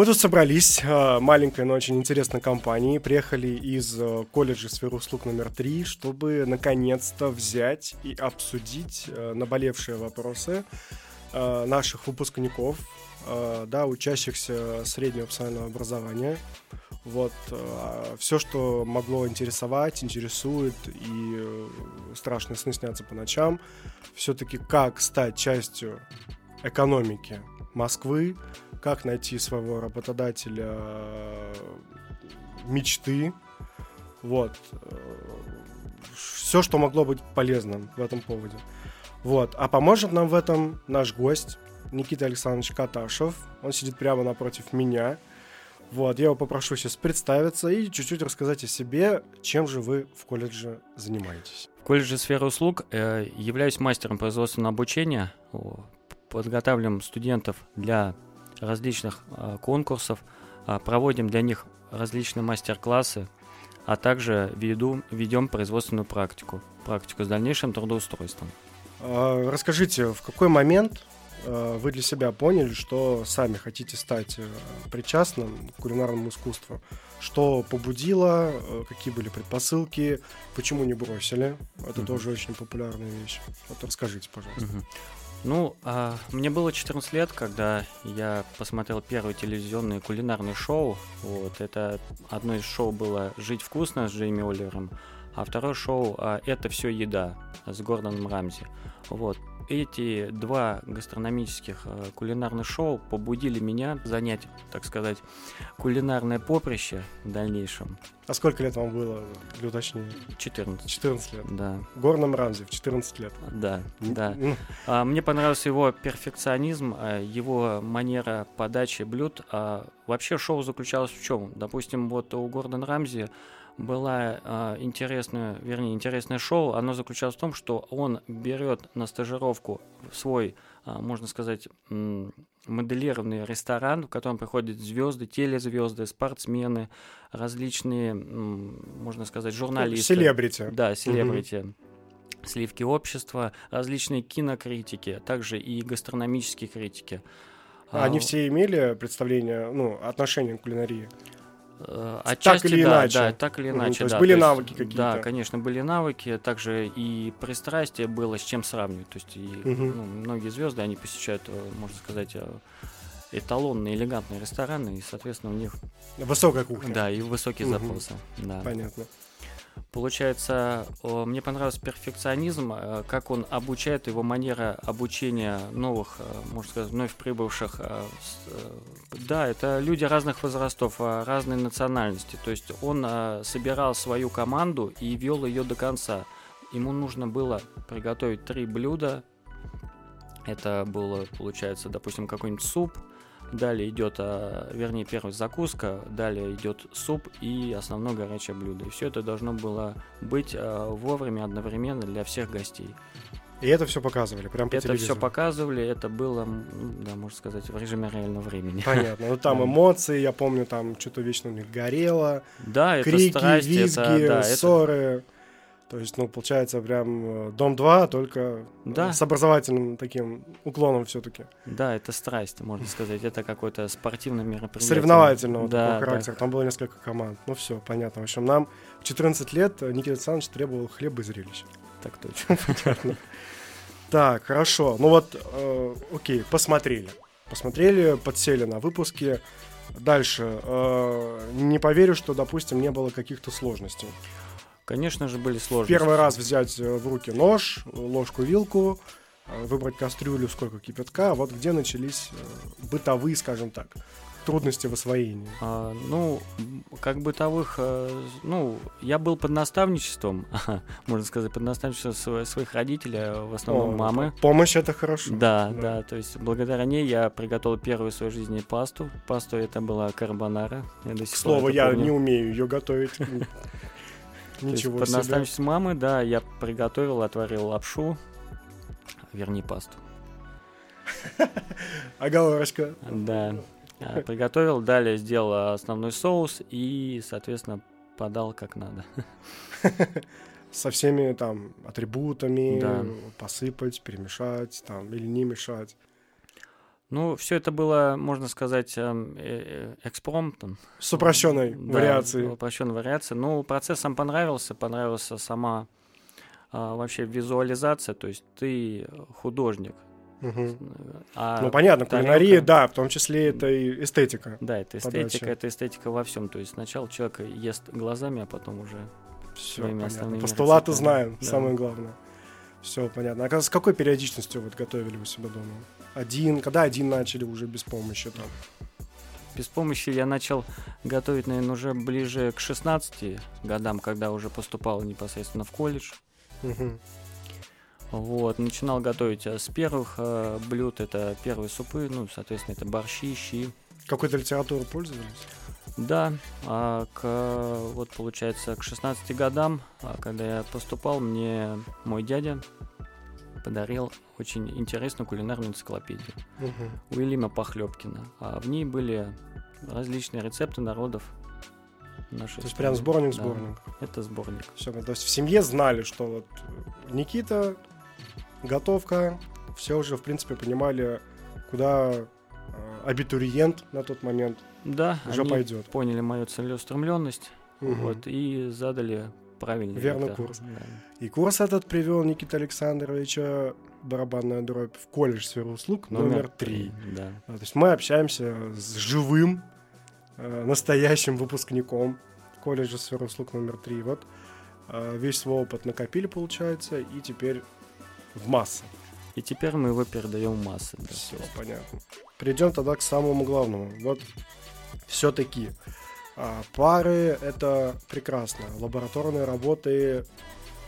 Мы тут собрались, э, маленькой, но очень интересной компанией, приехали из э, колледжа сферы услуг номер три, чтобы наконец-то взять и обсудить э, наболевшие вопросы наших выпускников, да, учащихся среднего профессионального образования. Вот, все, что могло интересовать, интересует, и страшные сны снятся по ночам, все-таки как стать частью экономики Москвы, как найти своего работодателя э, мечты. Вот. Э, Все, что могло быть полезным в этом поводе. Вот. А поможет нам в этом наш гость Никита Александрович Каташев. Он сидит прямо напротив меня. Вот, я его попрошу сейчас представиться и чуть-чуть рассказать о себе, чем же вы в колледже занимаетесь. В колледже сферы услуг э, являюсь мастером производственного обучения. Подготавливаем студентов для различных э, конкурсов, э, проводим для них различные мастер-классы, а также веду, ведем производственную практику, практику с дальнейшим трудоустройством. А, расскажите, в какой момент э, вы для себя поняли, что сами хотите стать причастным к кулинарному искусству? Что побудило, какие были предпосылки, почему не бросили? Это uh-huh. тоже очень популярная вещь. Вот расскажите, пожалуйста. Uh-huh. Ну, а, мне было 14 лет, когда я посмотрел первое телевизионное кулинарное шоу. Вот, это одно из шоу было «Жить вкусно» с Джейми Оливером, а второе шоу а, «Это все еда» с Гордоном Рамзи. Вот, эти два гастрономических э, кулинарных шоу побудили меня занять, так сказать, кулинарное поприще в дальнейшем. А сколько лет вам было, для уточнения? 14. 14 лет? Да. Горном Рамзи в 14 лет? Да, да. А, мне понравился его перфекционизм, а, его манера подачи блюд. А вообще шоу заключалось в чем? Допустим, вот у Гордона Рамзи была э, интересная, вернее, интересное шоу. Оно заключалось в том, что он берет на стажировку свой, э, можно сказать, моделированный ресторан, в котором приходят звезды, телезвезды, спортсмены, различные, можно сказать, журналисты. Селебрити. Да, селебрити. Угу. Сливки общества, различные кинокритики, также и гастрономические критики. Они а, все имели представление, ну, отношение к кулинарии? Э, отчасти, так или да, иначе. Да, так или иначе. то есть да, были то навыки какие-то. Да, конечно, были навыки, также и пристрастие было с чем сравнивать. То есть и, угу. ну, многие звезды, они посещают, э, можно сказать, э, эталонные, элегантные рестораны, и, соответственно, у них... Высокая кухня. Да, и высокие угу. запросы. Да. Понятно. Получается, мне понравился перфекционизм, э, как он обучает, его манера обучения новых, э, можно сказать, вновь прибывших. Э, да, это люди разных возрастов, разной национальности. То есть он собирал свою команду и вел ее до конца. Ему нужно было приготовить три блюда. Это было, получается, допустим, какой-нибудь суп, Далее идет, а, вернее, первая закуска, далее идет суп и основное горячее блюдо. И все это должно было быть а, вовремя, одновременно для всех гостей. И это все показывали, прям по Это все показывали, это было, да, можно сказать, в режиме реального времени. Понятно. Ну там эмоции, я помню, там что-то вечно у них горело. Да, крики, это страсть, визги, это, да, ссоры. Это... То есть, ну, получается, прям э, Дом 2, только да. с образовательным таким уклоном все-таки. Да, это страсть, можно сказать. Это какое-то спортивное мероприятие. Соревновательного да, такого характера. Да. Там было несколько команд. Ну, все, понятно. В общем, нам в 14 лет Никита Александрович требовал хлеба и зрелищ. Так точно. Понятно. Так, хорошо. Ну вот, э, окей, посмотрели. Посмотрели, подсели на выпуски. Дальше. Э, не поверю, что, допустим, не было каких-то сложностей. Конечно же, были сложности. Первый раз взять э, в руки нож, ложку, вилку, э, выбрать кастрюлю, сколько кипятка. Вот где начались э, бытовые, скажем так, трудности в освоении? А, ну, как бытовых, ну, я был под наставничеством, можно сказать, под наставничеством своих родителей, а в основном О, мамы. Помощь это хорошо. Да, да, да, то есть благодаря ней я приготовил первую в своей жизни пасту. Пасту это была карбонара. Я К слову, я помню. не умею ее готовить. Ничего Под наставничеством мамы, да, я приготовил, отварил лапшу, верни пасту. Оговорочка. Да. А, приготовил, далее сделал основной соус и, соответственно, подал как надо. Со всеми там атрибутами, да. посыпать, перемешать, там, или не мешать. Ну, все это было, можно сказать, эм, э, э, экспромтом. С упрощенной Да, вариацией. упрощенной вариацией. Ну, процесс сам понравился, понравился сама а, вообще визуализация, то есть ты художник. Мгм. А Ну, понятно, тарелка- кулинария, да, в том числе это и эстетика. Да, это эстетика, это эстетика во всем. То есть сначала человек ест глазами, а потом уже Все Своими понятно. основными Постулаты знаем, да. самое главное. Все понятно. А с какой периодичностью вот готовили у себя дома? Один, когда один начали уже без помощи там? без помощи я начал готовить, наверное, уже ближе к 16 годам, когда уже поступал непосредственно в колледж. Мгм. Вот, начинал готовить э, с первых э, блюд, это первые супы, ну, соответственно, это борщи, щи. Какой-то литературой пользовались? Да, а к, вот получается, к 16 годам, а, когда я поступал, мне мой дядя подарил очень интересную кулинарную энциклопедию Мгм. Уильяма Похлебкина. А в ней были различные рецепты народов нашей То есть прям сборник, Да, сборник. это сборник. Все, то есть в семье знали, что вот Никита, готовка, все уже, в принципе, понимали, куда э, абитуриент на тот момент Да, уже пойдет. поняли мою целеустремленность, Мгм. вот, и задали правильный Верный вектор. курс. Да. И курс этот привел Никита Александровича барабанная дробь в колледж сферы услуг номер три. Да. А, То есть мы общаемся с живым, э, настоящим выпускником колледжа сферы услуг номер три. Вот э, весь свой опыт накопили, получается, и теперь в массы. И теперь мы его передаем в массы. да. Все понятно. Перейдем тогда к самому главному. Вот все-таки пары это прекрасно. Лабораторные работы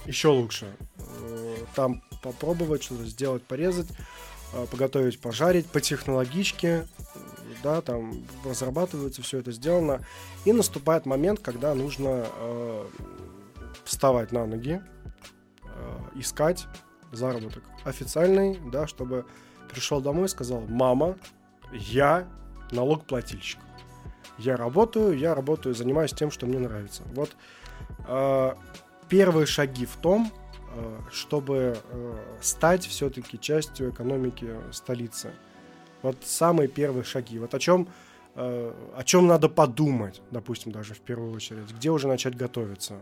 еще лучше. Э, Там попробовать что-то сделать, порезать, э, поготовить, пожарить по технологичке, да, там разрабатывается все это сделано. И наступает момент, когда нужно э, вставать на ноги, э, искать заработок официальный, да, чтобы пришел домой и сказал, мама, я налогоплательщик. Я работаю, я работаю, занимаюсь тем, что мне нравится. Вот э, первые шаги в том, э, чтобы э, стать все-таки частью экономики столицы. Вот самые первые шаги. Вот о чем, э, о чем надо подумать, допустим, даже в первую очередь. Где уже начать готовиться?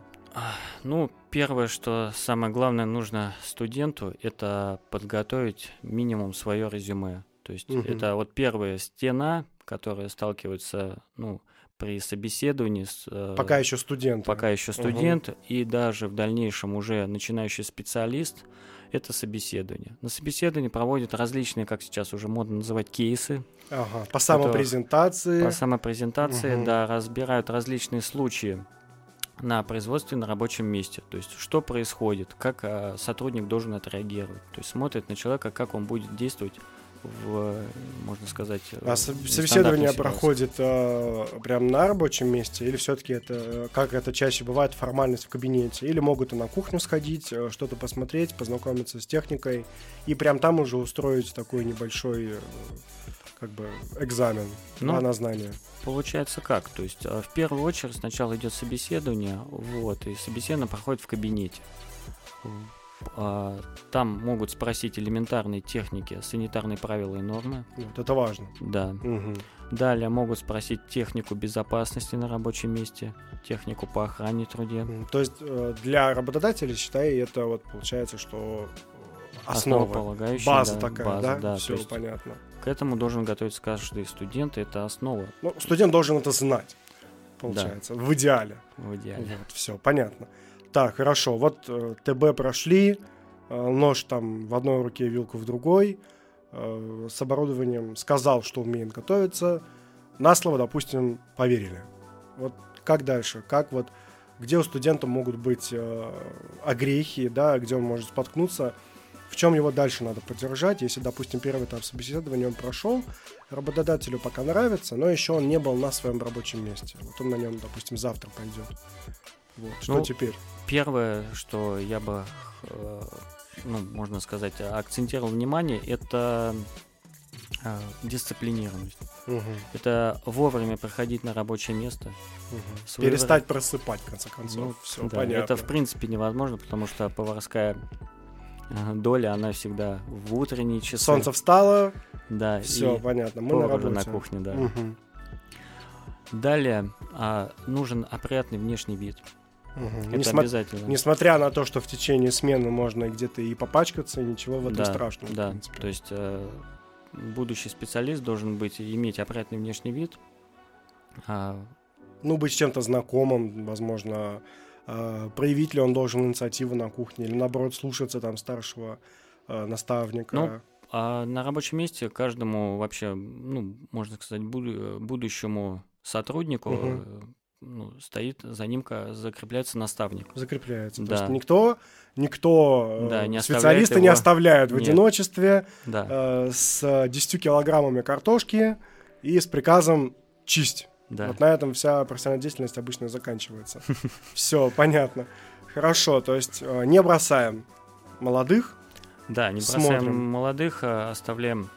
Ну, первое, что самое главное нужно студенту, это подготовить минимум свое резюме. То есть Мгм. это вот первая стена, которая сталкивается, ну, при собеседовании с... э, Пока еще студент. пока еще студент и даже в дальнейшем уже начинающий специалист, это собеседование. На собеседовании проводят различные, как сейчас уже модно называть, кейсы Ага. По самопрезентации. по самопрезентации, Мгм. да, разбирают различные случаи на производстве на рабочем месте. То есть, что происходит, как а, сотрудник должен отреагировать. То есть, смотрит на человека, как он будет действовать в, можно сказать, А со- нестандартной собеседование проходит э, прям на рабочем месте, или все-таки это, э, как это чаще бывает, формальность в кабинете, или могут и на кухню сходить, э, что-то посмотреть, познакомиться с техникой, и прям там уже устроить такой небольшой, э, как бы, экзамен Ну, да, на знание. Получается как? То есть, а, в первую очередь сначала идет собеседование, вот, и собеседование проходит в кабинете. А, Там могут спросить элементарные техники, санитарные правила и нормы. Вот, это важно. Да. Мгм. Далее могут спросить технику безопасности на рабочем месте, технику по охране труде. То есть э, для работодателя, считай, это вот получается, что э, основа, Основополагающая, база да, такая, база, да? да, Все есть понятно. К этому должен готовиться каждый студент, это основа Ну, студент должен это знать, получается, в идеале. в идеале. Вот, все, понятно. Так, хорошо, вот э, ТБ прошли, э, нож там в одной руке, вилку в другой, э, с оборудованием сказал, что умеет готовиться, на слово, допустим, поверили. Вот как дальше? Как вот, где у студента могут быть э, огрехи, да, где он может споткнуться, в чем его дальше надо поддержать, если, допустим, первый этап собеседования он прошел, работодателю пока нравится, но еще он не был на своем рабочем месте. Вот он на нем, допустим, завтра пойдет. Вот. Что Ну, теперь? Первое, что я бы, э, ну, можно сказать, акцентировал внимание, это э, дисциплинированность. Мгм, Это вовремя приходить на рабочее место. Своевременно. Перестать просыпать, в конце концов. Ну, Все да, понятно. Это в принципе невозможно, потому что поварская э, доля, она всегда в утренние часы. Солнце встало, да, все, понятно, мы на работе. на кухне, да. Мгм, Далее а, нужен опрятный внешний вид. Мгм. Это Несма- обязательно. Несмотря на то, что в течение смены можно где-то и попачкаться, ничего в этом да, страшного. в Да, принципе. то есть э, будущий специалист должен быть иметь опрятный внешний вид. А, Ну, быть с чем-то знакомым, возможно, э, проявить ли он должен инициативу на кухне, или наоборот слушаться там старшего э, наставника. Ну, А на рабочем месте каждому вообще, ну, можно сказать, буду- будущему сотруднику Мгм. Ну, стоит за ним, закрепляется наставник. закрепляется. То Да. есть никто, никто э, Да, не оставляет специалиста не его. оставляет в Нет. одиночестве Да, э, с 10 килограммами картошки и с приказом чисть. да. Вот на этом вся профессиональная деятельность обычно заканчивается. Все, понятно. Хорошо, то есть э, не бросаем молодых. Да, не бросаем Смотрим. молодых, а оставляем,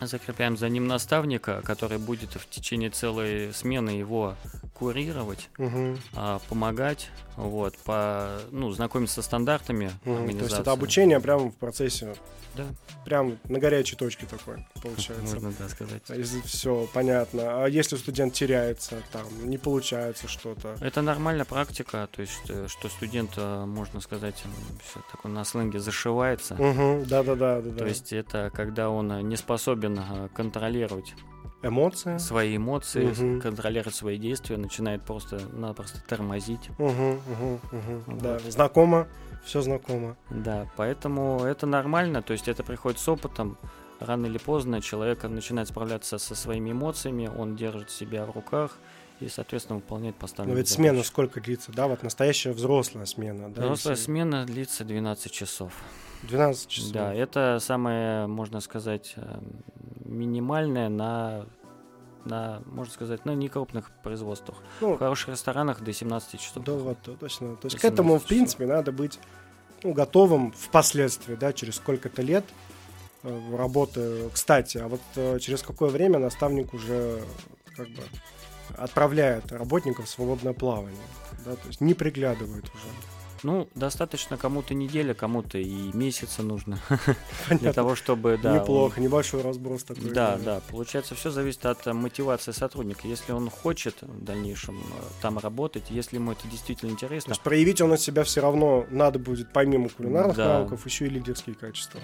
закрепляем за ним наставника, который будет в течение целой смены его курировать, Мгм, а, помогать, вот, по, ну, знакомиться со стандартами мгм. То есть это обучение прямо в процессе, Да, прям на горячей точке такой получается. можно да, сказать. Все понятно. А если студент теряется, там не получается что-то. Это нормальная практика, то есть, э, что студент, можно сказать, все такое на сленге зашивается. Угу, да-да-да, да. То есть это когда он не способен э, контролировать эмоции. свои эмоции, Мгм. контролировать свои действия, начинает просто-напросто тормозить. Угу, угу, угу. Да, Вот. знакомо, все знакомо. Да, поэтому это нормально, то есть это приходит с опытом. Рано или поздно человек начинает справляться со своими эмоциями, он держит себя в руках и, соответственно, выполняет Но поставленные ведь задачи. смена сколько длится, да? Вот настоящая взрослая смена, да? Взрослая если смена длится 12 часов. 12 часов. Да, это самое, можно сказать, минимальное на, на, можно сказать, на некрупных производствах. В Ну, хороших ресторанах до 17 часов. да, вот, точно. То есть к 18 этому, в часов. принципе, надо быть ну, готовым впоследствии, да, через сколько-то лет э, работы. Кстати, а вот э, через какое время наставник уже как бы отправляет работников в свободное плавание, да, то есть не приглядывает уже. Ну, достаточно кому-то неделя, кому-то и месяца нужно для Понятно. того, чтобы, да, он- Неплохо, небольшой разброс такой. Да, да, получается, все зависит от э, мотивации сотрудника. Если он хочет в дальнейшем э, там работать, если ему это действительно То интересно, есть проявить он от себя все равно надо будет, помимо кулинарных Да. навыков, еще и лидерские качества.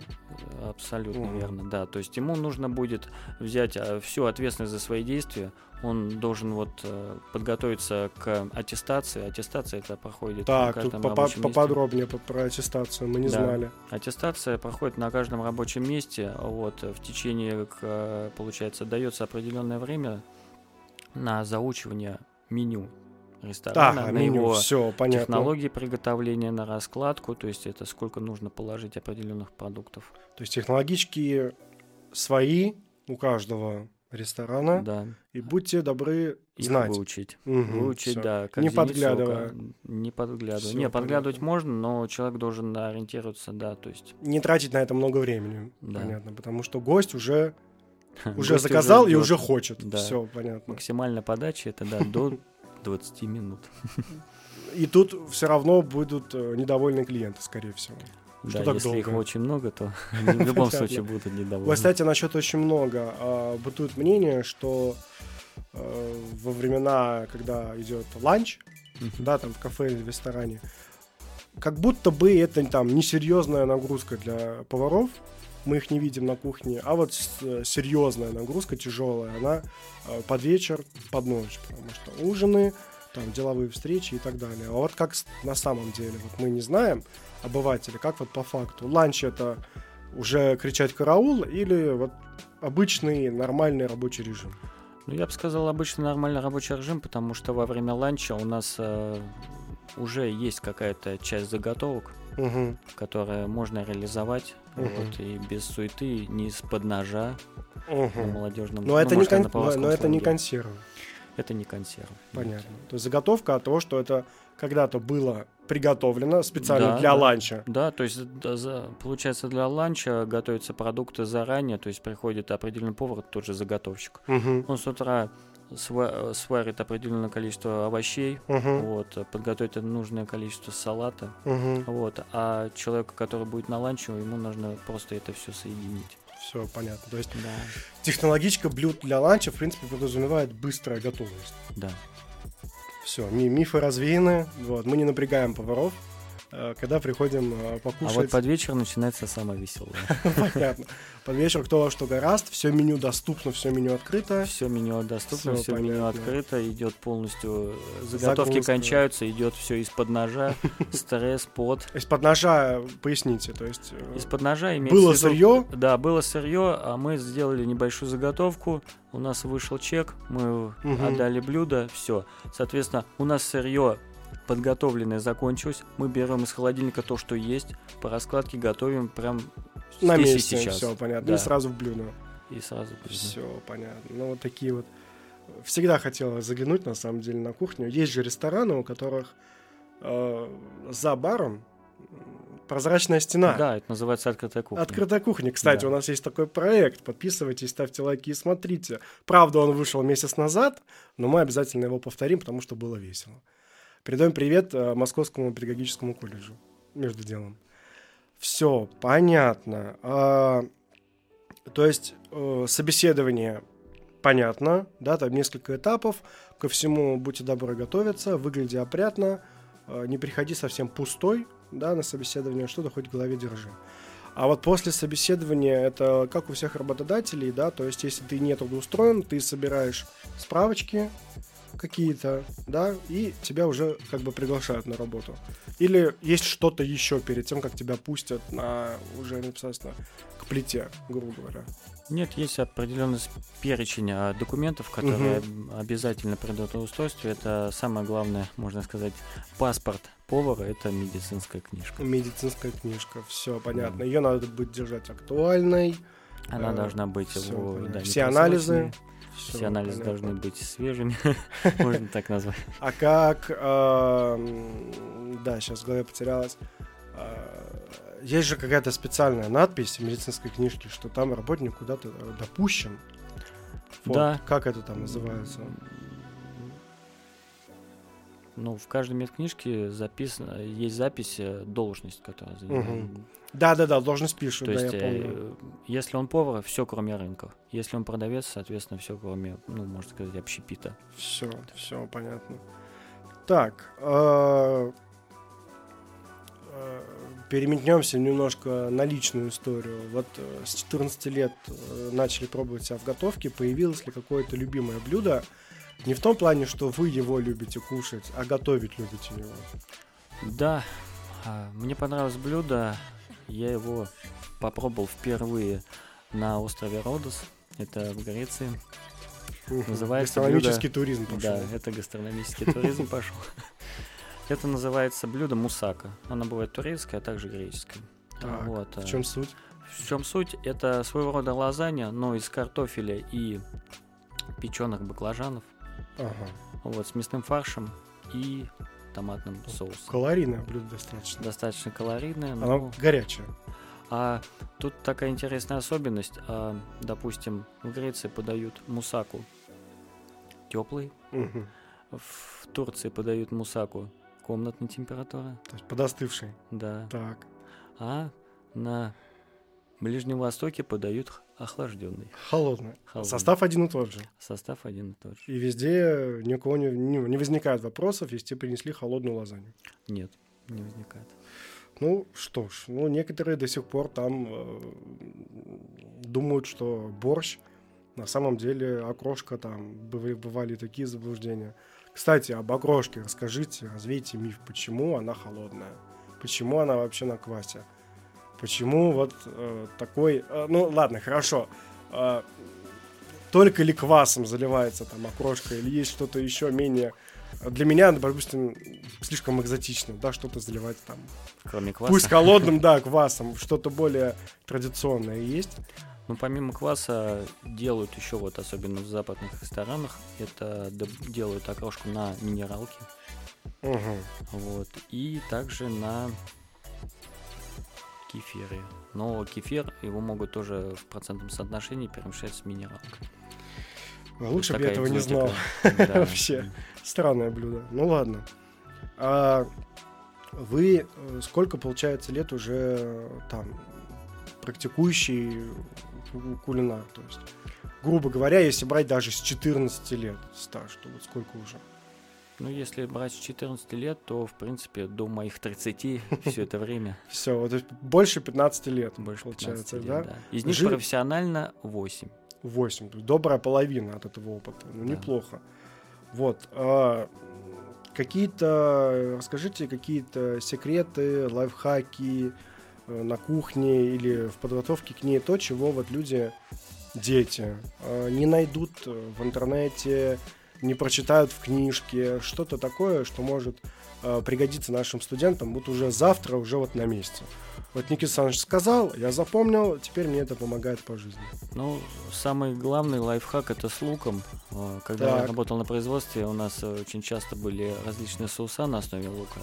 абсолютно Мгм. верно, да. То есть ему нужно будет взять э, всю ответственность за свои действия. Он должен вот э, подготовиться к аттестации. Аттестация это проходит на Так, тут каждом попа- рабочем месте. поподробнее по- про аттестацию, мы не Да. знали. Аттестация проходит на каждом рабочем месте. Вот, в течение, к- получается, дается определенное время на заучивание меню ресторана, Так, на меню, его все, понятно. технологии приготовления, на раскладку, то есть это сколько нужно положить определенных продуктов. То есть технологические свои у каждого ресторана. Да. И будьте добры Их знать. выучить. Мгм, Выучить, всё. да. как Не зеницу подглядывая. ока. Не подглядывая. Всё не, подглядывать понятно. можно, но человек должен ориентироваться, да, то есть... Не тратить на это много времени. Да. Понятно. Потому что гость уже, уже заказал и уже хочет. Да. Все, понятно. Максимальная подача это, да, до 20 минут. И тут все равно будут э, недовольны клиенты, скорее всего. Что да, так если их долго? очень много, то они в любом случае будут недовольны. Кстати, насчет очень много. а, Бытует мнение, что э, во времена, когда идет ланч, да, там в кафе или в ресторане, как будто бы это там несерьезная нагрузка для поваров, мы их не видим на кухне, а вот э, серьезная нагрузка, тяжелая, она э, под вечер, под ночь, потому что ужины, там деловые встречи и так далее. А вот как на самом деле, вот мы не знаем, обыватели, как вот по факту, ланч это уже кричать караул или вот обычный нормальный рабочий режим? Ну, я бы сказал, обычно нормальный рабочий режим, потому что во время ланча у нас э, уже есть какая-то часть заготовок, Мгм. которые можно реализовать Мгм. вот, и без суеты, не из-под ножа на Мгм. молодежном. Но, это, ну, не кон- на но, но это не сленге. консервы. Это не консерв. Понятно. То есть заготовка от того, что это когда-то было приготовлено специально Да, для да. ланча. Да, то есть, да, за- получается, для ланча готовятся продукты заранее, то есть приходит определенный повар, тот же заготовщик. Мгм. Он с утра сва- сварит определенное количество овощей, Мгм. вот, подготовит нужное количество салата, Мгм. вот, а человеку, который будет на ланче, ему нужно просто это все соединить. Все понятно. То есть Да, технологичка блюд для ланча, в принципе, подразумевает быстрая готовность. да. Все, мифы развеяны. Вот, мы не напрягаем поваров, когда приходим э, А покушать. вот под вечер начинается самое веселое. Понятно. Под вечер кто во что гораст, все меню доступно, все меню открыто. Все меню доступно, все меню открыто, идет полностью, э, заготовки кончаются, идет все из-под ножа, стресс, пот. Из-под ножа, поясните, то есть... э, Из-под ножа имеется Было сырье, Да, было сырье, а мы сделали небольшую заготовку. У нас вышел чек, мы отдали блюдо, все. Соответственно, у нас сырье подготовленное закончилось. Мы берем из холодильника то, что есть, по раскладке готовим прям на здесь и месте, сейчас. все понятно. Да. И сразу в блюдо. И сразу блюдо. Все понятно. Ну, вот такие вот. Всегда хотела заглянуть, на самом деле, на кухню. Есть же рестораны, у которых э, за баром прозрачная стена. Да, это называется открытая кухня. Открытая кухня. Кстати, Да. у нас есть такой проект. Подписывайтесь, ставьте лайки и смотрите. Правда, он вышел месяц назад, но мы обязательно его повторим, потому что было весело. Передаем привет э, Московскому педагогическому колледжу. Между делом. Все, понятно. А, то есть э, собеседование понятно, да, там несколько этапов. Ко всему будьте добры готовиться, выгляди опрятно, э, не приходи совсем пустой, да, на собеседование, что-то хоть в голове держи. А вот после собеседования это как у всех работодателей, да, то есть если ты не трудоустроен, ты собираешь справочки какие-то, да, и тебя уже как бы приглашают на работу. Или есть что-то еще перед тем, как тебя пустят на уже непосредственно к плите, грубо говоря. Нет, есть определенный перечень а, документов, которые обязательно при трудоустройстве. Это самое главное, можно сказать, паспорт повара, это медицинская книжка. Медицинская книжка, все понятно. Ее надо будет держать актуальной. Она Э, должна быть всё в- да, Все анализы. Все анализы понятно. должны быть свежими, можно так назвать. А как... эм, Да, сейчас в голове потерялась. Э, Есть же какая-то специальная надпись в медицинской книжке, что там работник куда-то э, допущен. Да. Как это там называется? Ну, в каждой медкнижке записано, есть запись э, должность, которая занимает. Мгм. Да-да-да, должность пишут, То да, есть, я помню. э, если он повар, все кроме рынков. Если он продавец, соответственно, все кроме, ну, можно сказать, общепита. Все, все понятно. Так, э, э, переметнемся немножко на личную историю. Вот э, с 14 лет начали пробовать себя в готовке. Появилось ли какое-то любимое блюдо? Не в том плане, что вы его любите кушать, а готовить любите его. Да, а, мне понравилось блюдо. Я его попробовал впервые на острове Родос. Это в Греции. Называется Гастрономический туризм пошел. Да, это гастрономический туризм пошел. Это называется блюдо мусака. Оно бывает турецкое, а также греческое. Так, Вот, В а, чем суть? В чем суть? Это своего рода лазанья, но из картофеля и печеных баклажанов, Ага. вот, с мясным фаршем и томатным соусом. Калорийное блюдо достаточно. Достаточно калорийное, Оно но... горячее. А тут такая интересная особенность. А, допустим, в Греции подают мусаку теплый, Мгм. в Турции подают мусаку комнатной температуры, То есть подостывший. да. Так. А на Ближнем Востоке подают охлажденный. Холодное. Холодный. Состав один и тот же. Состав один и тот же. И везде ни у кого не, не, не возникает вопросов, если тебе принесли холодную лазанью. Нет, не возникает. Ну что ж, ну некоторые до сих пор там э, думают, что борщ на самом деле окрошка там быв- бывали такие заблуждения. Кстати, об окрошке расскажите, развейте миф, почему она холодная, почему она вообще на квасе, почему вот э, такой, э, ну ладно, хорошо, э, только ли квасом заливается там окрошка или есть что-то еще менее для меня, допустим, слишком экзотично, да, что-то заливать там Кроме кваса. Пусть холодным, да, квасом, что-то более традиционное есть. Ну, помимо кваса делают еще вот, особенно в западных ресторанах, это делают окрошку на минералке, Мгм. вот, и также на кефире. Но кефир, его могут тоже в процентном соотношении перемешать с минералкой. Лучше бы я этого не знал. Вообще. Странное блюдо. Ну ладно. А вы э, сколько, получается, лет уже э, там практикующий ку- кулинар? То есть, грубо говоря, если брать даже с 14 лет стаж, то вот сколько уже? Ну, если брать с 14 лет, то, в принципе, до моих 30 все это время Все, вот больше 15 лет, больше 15 получается, лет, да? да. Из них профессионально 8. 8, то есть добрая половина от этого опыта. Ну, Да. неплохо. Вот. а, какие-то, расскажите какие-то секреты, лайфхаки э, на кухне или в подготовке к ней, то, чего вот люди, дети, э, не найдут в интернете, не прочитают в книжке, что-то такое, что может э, пригодиться нашим студентам вот уже завтра, уже вот на месте. Вот Никита Александрович сказал, я запомнил, теперь мне это помогает по жизни. Ну, самый главный лайфхак это с луком. Э, Когда я Так. работал на производстве, у нас э, очень часто были различные соуса на основе лука.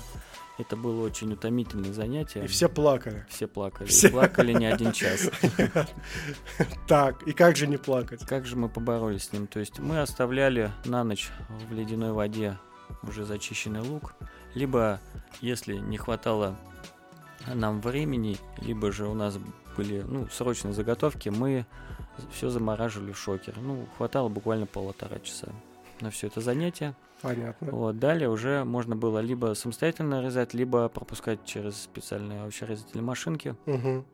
Это было очень утомительное занятие. И все плакали. Все плакали. Все. И плакали не один час. Так, и как же не плакать? Как же мы поборолись с ним? То есть мы оставляли на ночь в ледяной воде уже зачищенный лук. Либо, если не хватало нам времени, либо же у нас были ну, срочные заготовки, мы все замораживали в шокер. Ну, хватало буквально полтора часа на все это занятие. Понятно. Вот, далее уже можно было либо самостоятельно резать, либо пропускать через специальные овощерезательные машинки. Мгм.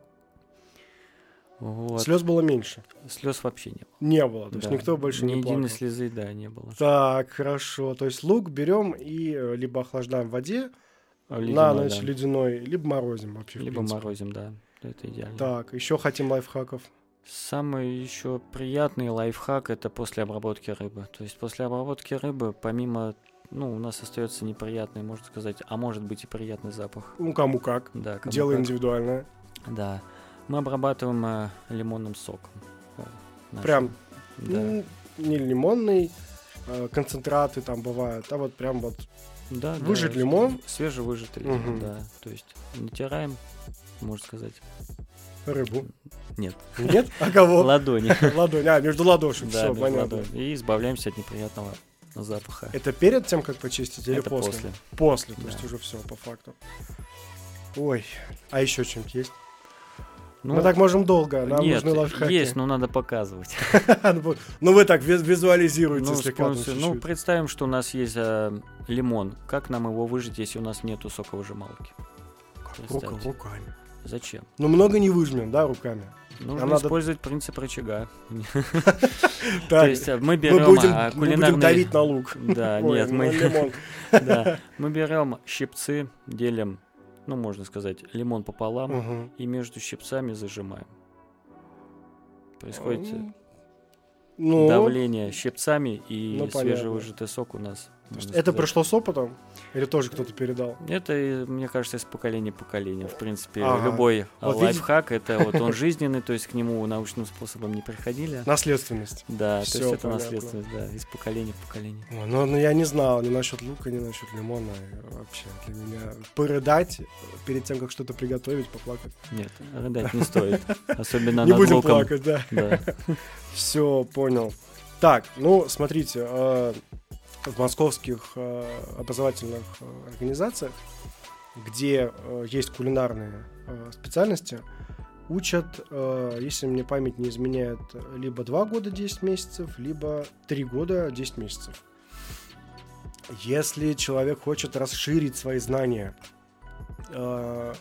Вот. Слез было меньше. Слез вообще не было. Не было, то есть Да. никто больше Ни не единой плакал. слезы, да, не было. Так, хорошо. То есть лук берем и э, либо охлаждаем в воде А, на ледяной, ночь да. ледяной, либо морозим вообще. Либо морозим, да. Это идеально. Так, еще хотим лайфхаков. Самый еще приятный лайфхак это после обработки рыбы. То есть после обработки рыбы, помимо, ну, у нас остается неприятный, можно сказать, а может быть и приятный запах. Ну, кому как. Да, кому Дело как. индивидуальное. Да. Мы обрабатываем э, лимонным соком. э, нашим. Прям Да. не лимонный, э, концентраты там бывают, а вот прям вот да, да, выжать с- лимон? Свежевыжатый лимон, да. То есть натираем, можно сказать. Рыбу. Нет. Нет? А кого? Ладони. Ладонь. А, между ладошек. Да, Все, понятно. И избавляемся от неприятного запаха. Это перед тем, как почистить или Это после? после. После, то Да. есть уже все по факту. Ой, а еще что-нибудь есть? Ну, Мы так можем долго, нам нет, нужны лайфхаки. есть, но надо показывать. Ну. Ну вы так виз- визуализируете Ну, слегка ну, чуть-чуть. представим, что у нас есть э, лимон. Как нам его выжать, если у нас нету соковыжималки? Руками. Зачем? Ну много не выжмем, да, руками. Нужно надо- использовать принцип рычага. То есть э, мы берем а, мы будем давить на лук. Да, нет, мы, мы берем щипцы, делим, ну, можно сказать, лимон пополам, и между щипцами зажимаем. Происходит э, Ну, давление щипцами, и Ну, свежевыжатый сок у нас. То это сказать, пришло с опытом? Или тоже кто-то передал? Это, мне кажется, из поколения в поколение. В принципе, Ага. любой а, Вот видите- лайфхак, это вот он жизненный, то есть к нему научным способом не приходили. Наследственность. Да, то Всё есть это понятно. наследственность, да, из поколения в поколение. Ой, Ну, ну, я не знал ни насчет лука, ни насчет лимона. Вообще для меня порыдать перед тем, как что-то приготовить, поплакать. Нет, рыдать не стоит. Особенно не будем луком. плакать, да. Да. Все, понял. Так, ну, смотрите, э, в московских э, образовательных э, организациях, где э, есть кулинарные специальности, учат, если мне память не изменяет, либо 2 года 10 месяцев, либо 3 года 10 месяцев. Если человек хочет расширить свои знания, у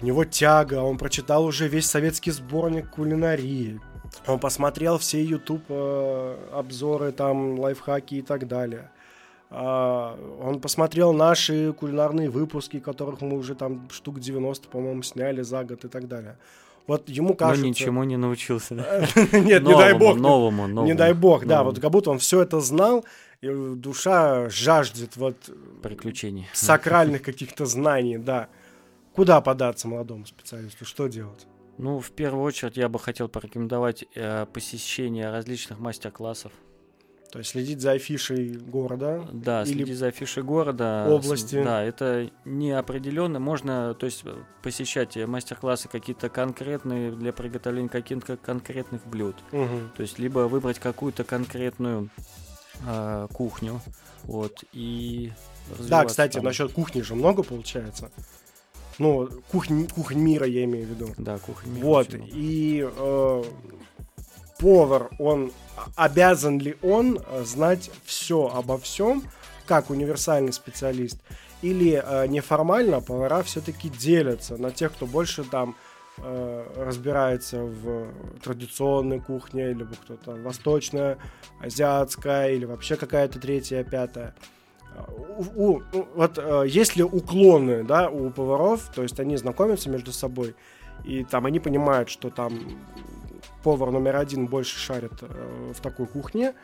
него тяга, он прочитал уже весь советский сборник кулинарии, он посмотрел все YouTube э, обзоры, там, лайфхаки и так далее. А, он посмотрел наши кулинарные выпуски, которых мы уже там штук 90, по-моему, сняли за год и так далее. Вот ему Но кажется... ничему не научился. да. Нет, не дай бог. Новому, новому. Не дай бог, да, вот как будто он все это знал, и душа жаждет вот Приключений. сакральных каких-то знаний, да. Куда податься молодому специалисту? Что делать? Ну, в первую очередь, я бы хотел порекомендовать э, посещение различных мастер-классов. То есть следить за афишей города. Да, или следить за афишей города. области. Да, это неопределенно. Можно, то есть, э, посещать э, мастер-классы какие-то конкретные для приготовления каких-то конкретных блюд. Мгм. То есть, либо выбрать какую-то конкретную а, кухню, вот, и Да, кстати, там. насчет кухни же много получается. Ну, кухни, кухонь мира я имею в виду. Да, кухня. мира Вот, и э, повар, он обязан ли он э, знать все обо всем, как универсальный специалист, или э, неформально повара все-таки делятся на тех, кто больше там э, разбирается в традиционной кухне, либо кто-то восточная, азиатская, или вообще какая-то третья, пятая. У, у- вот э, есть ли уклоны, да, у поваров, то есть они знакомятся между собой, и там они понимают, что там повар номер один больше шарит э, в такой кухне,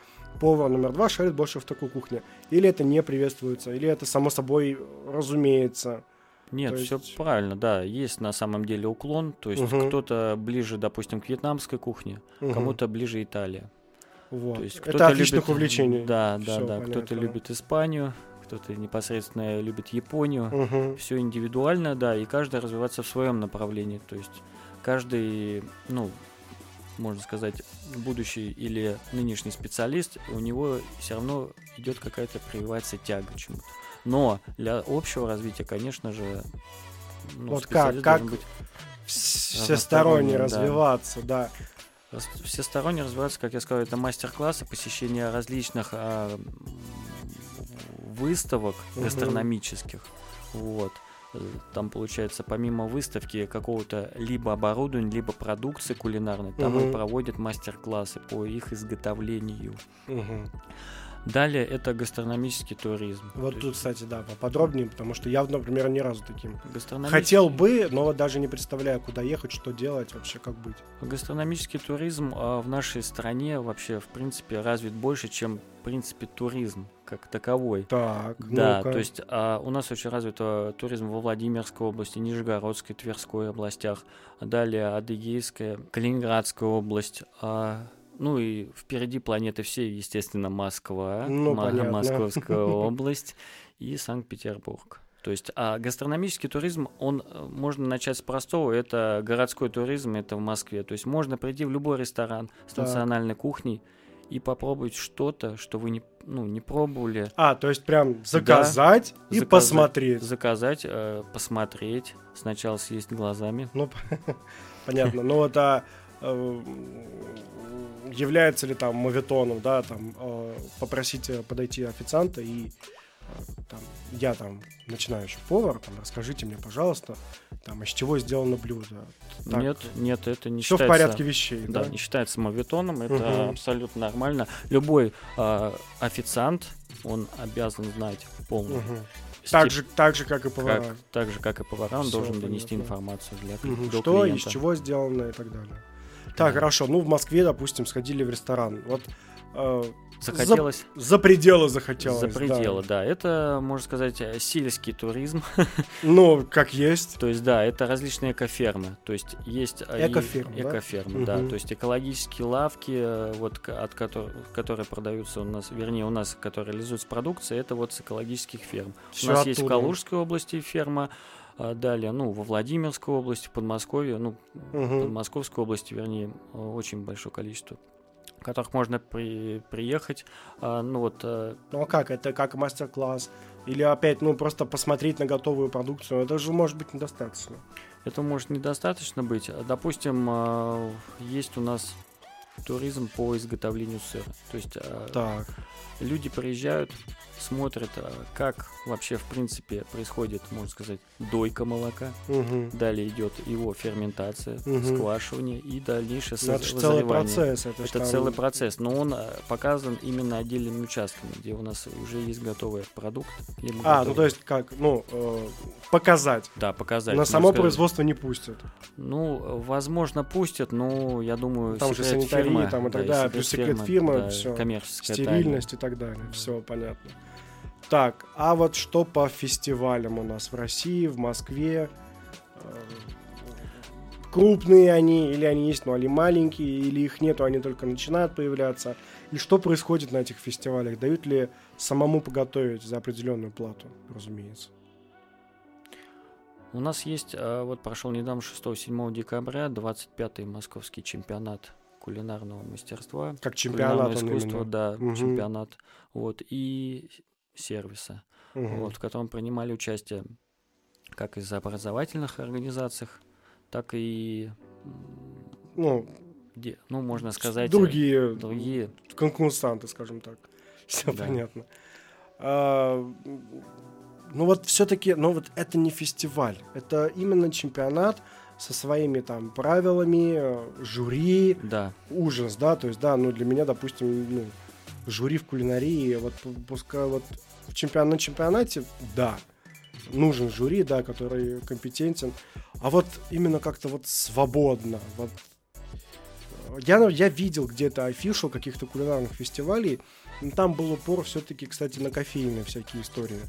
повар номер два шарит больше в такой кухне. Или это не приветствуется, или это само собой разумеется. Нет, То все есть- правильно, да. Есть на самом деле уклон. То есть Мгм. кто-то ближе, допустим, к вьетнамской кухне, Мгм. кому-то ближе Италия. Вот. То есть это любит- увлечений. Да, да, Всё да. Кто-то любит Испанию, кто-то непосредственно любит Японию. Мгм. Все индивидуально, да, и каждый развивается в своем направлении. То есть каждый, ну, можно сказать, будущий или нынешний специалист, у него все равно идет какая-то прививается тяга к чему-то. Но для общего развития, конечно же, ну, Вот как- как быть Всесторонне да. развиваться, да. Рас- Всесторонне развиваться, как я сказал, это мастер-классы, посещение различных а, выставок Мгм. гастрономических. Вот. Там, получается, помимо выставки какого-то либо оборудования, либо продукции кулинарной, там Мгм. и проводят мастер-классы по их изготовлению. Мгм. Далее это гастрономический туризм. Вот То тут, есть кстати, да, поподробнее, потому что я, например, ни разу таким. гастрономический- Хотел бы, но вот даже не представляю, куда ехать, что делать, вообще как быть. Гастрономический туризм а, в нашей стране вообще, в принципе, развит больше, чем, в принципе, туризм как таковой. Так, Да, ну-ка. то есть а, у нас очень развит а, туризм во Владимирской области, Нижегородской, Тверской областях, а далее Адыгейская, Калининградская область, а, ну и впереди планеты всей, естественно, Москва, Ну, понятно. Московская область и Санкт-Петербург. То есть, а гастрономический туризм, он э, можно начать с простого, это городской туризм, это в Москве. То есть можно прийти в любой ресторан с Так. национальной кухней и попробовать что-то, что вы не, ну, не пробовали, А, то есть прям заказать и заказать. посмотреть. заказать, э, посмотреть, сначала съесть глазами. Ну, понятно. Ну вот, а э, является ли там моветоном, да, там э, попросить э, подойти официанта и э, там, я там начинающий повар, там, расскажите мне, пожалуйста, там, из чего сделано блюдо. Так, нет, нет, это не Все в считается. порядке вещей, Да, да? не считается мовитоном, это Мгм. абсолютно нормально. Любой а, официант, он обязан знать полную степень- Так же, так же, как и повара. как, так же, как и повара, он Всё должен донести понятно. информацию для кли- Мгм. до Что, из клиента. чего сделано и так далее. Так, Да. хорошо. Ну, в Москве, допустим, сходили в ресторан. Вот э, Захотелось за пределы захотелось. за да. пределы, да. Это, можно сказать, э, сельский туризм. Ну, как есть. То есть, да, это различные экофермы. То есть, есть э, и- Экофермы, да? экофермы, да. То есть, экологические лавки, вот, от которых, которые продаются у нас, вернее, у нас, которые реализуются продукция, это вот с экологических ферм. У нас есть в. Калужской области ферма, далее, ну, во Владимирской области, в Подмосковье, ну, Мгм. в Московской области, вернее, э, очень большое количество в которых можно при, приехать, а, ну вот, э, Ну а как? Это как мастер-класс? Или опять, ну, просто посмотреть на готовую продукцию? Это же может быть недостаточно. Это может недостаточно быть. Допустим, а, есть у нас туризм по изготовлению сыра. То есть а, Так. Люди приезжают, смотрят, а, как вообще в принципе происходит, можно сказать, дойка молока. Мгм. Далее идет его ферментация, Мгм. сквашивание и дальнейшее Ну, это целый процесс. Это, Это там- целый процесс, но он а, показан именно отдельными участками, где у нас уже есть готовый продукт. А, ну готовый- то есть как, ну, э, показать. да, показать. На само сказать. производство не пустят. Ну, возможно, пустят, но я думаю, Там же санитария, фирмы, там и так да, далее, плюс секрет фирмы, да, коммерческая Стерильность и так далее. Все понятно. Так, а вот что по фестивалям у нас в России, в Москве? Э, крупные они, или они есть, но они маленькие, или их нету, они только начинают появляться. И что происходит на этих фестивалях? Дают ли самому поготовить за определенную плату, разумеется? У нас есть, а, вот прошел недавно 6-7 декабря 25-й московский чемпионат кулинарного мастерства. Как чемпионат искусства, да, угу. чемпионат. Вот, и сервиса, угу. вот, в котором принимали участие как из образовательных организациях, так и ну, где, ну можно сказать, другие, другие конкурсанты, скажем так. Все да. понятно. А, ну вот все-таки, ну вот это не фестиваль, это именно чемпионат со своими там правилами, жюри, да. ужас, да, то есть да, ну для меня, допустим, ну, жюри в кулинарии, вот пускай вот в чемпион, на чемпионате, да, нужен жюри, да, который компетентен, а вот именно как-то вот свободно, вот я, я видел где-то афишу каких-то кулинарных фестивалей, там был упор все-таки, кстати, на кофейные всякие истории.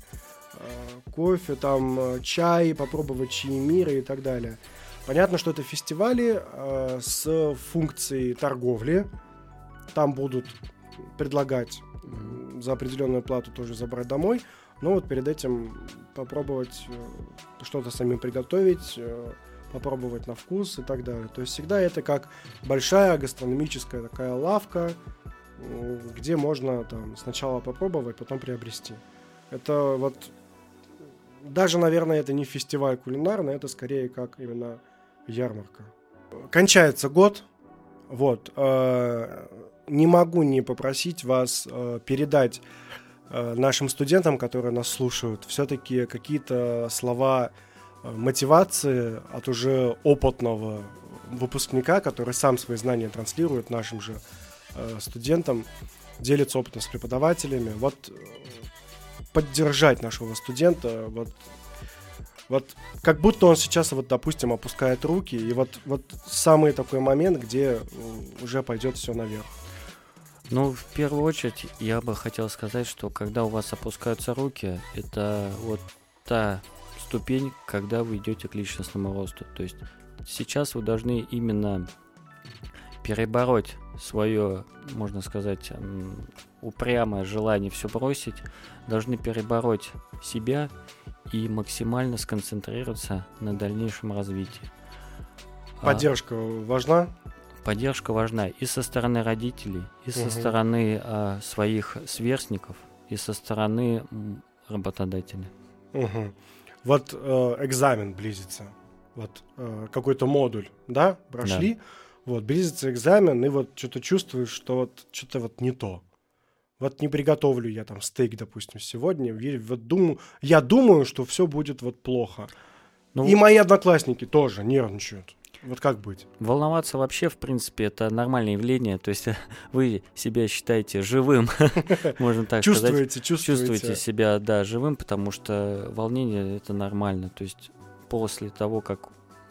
А, кофе, там э, чай, попробовать чаи мира и так далее. Понятно, что это фестивали э, с функцией торговли. Там будут предлагать за определенную плату тоже забрать домой. Но вот перед этим попробовать э, что-то самим приготовить, э, попробовать на вкус и так далее. То есть всегда это как большая гастрономическая такая лавка, где можно там сначала попробовать, потом приобрести. Это вот даже, наверное, это не фестиваль кулинарный, это скорее как именно ярмарка. Кончается год, вот. Э, не могу не попросить вас э, передать э, нашим студентам, которые нас слушают, все-таки какие-то слова мотивации от уже опытного выпускника, который сам свои знания транслирует нашим же студентам, делится опытом с преподавателями. Вот поддержать нашего студента, вот вот как будто он сейчас, вот, допустим, опускает руки, и вот, вот самый такой момент, где уже пойдет все наверх. Ну, в первую очередь, я бы хотел сказать, что когда у вас опускаются руки, это вот та ступень, когда вы идете к личностному росту. То есть сейчас вы должны именно перебороть свое, можно сказать, упрямое желание все бросить, должны перебороть себя и максимально сконцентрироваться на дальнейшем развитии. А Поддержка а, важна? Поддержка важна и со стороны родителей, и угу. со стороны а, своих сверстников, и со стороны работодателя. Угу. Вот э, экзамен близится, вот э, какой-то модуль, да, прошли, да. Вот близится экзамен, и вот что-то чувствуешь, что вот что-то вот не то. Вот не приготовлю я там стейк, допустим, сегодня. Вот думаю, я думаю, что все будет вот плохо. Ну, и мои одноклассники тоже нервничают. Вот как быть? Волноваться вообще, в принципе, это нормальное явление. То есть вы себя считаете живым, можно так сказать. Чувствуете, чувствуете. себя, да, живым, потому что волнение это нормально. То есть после того, как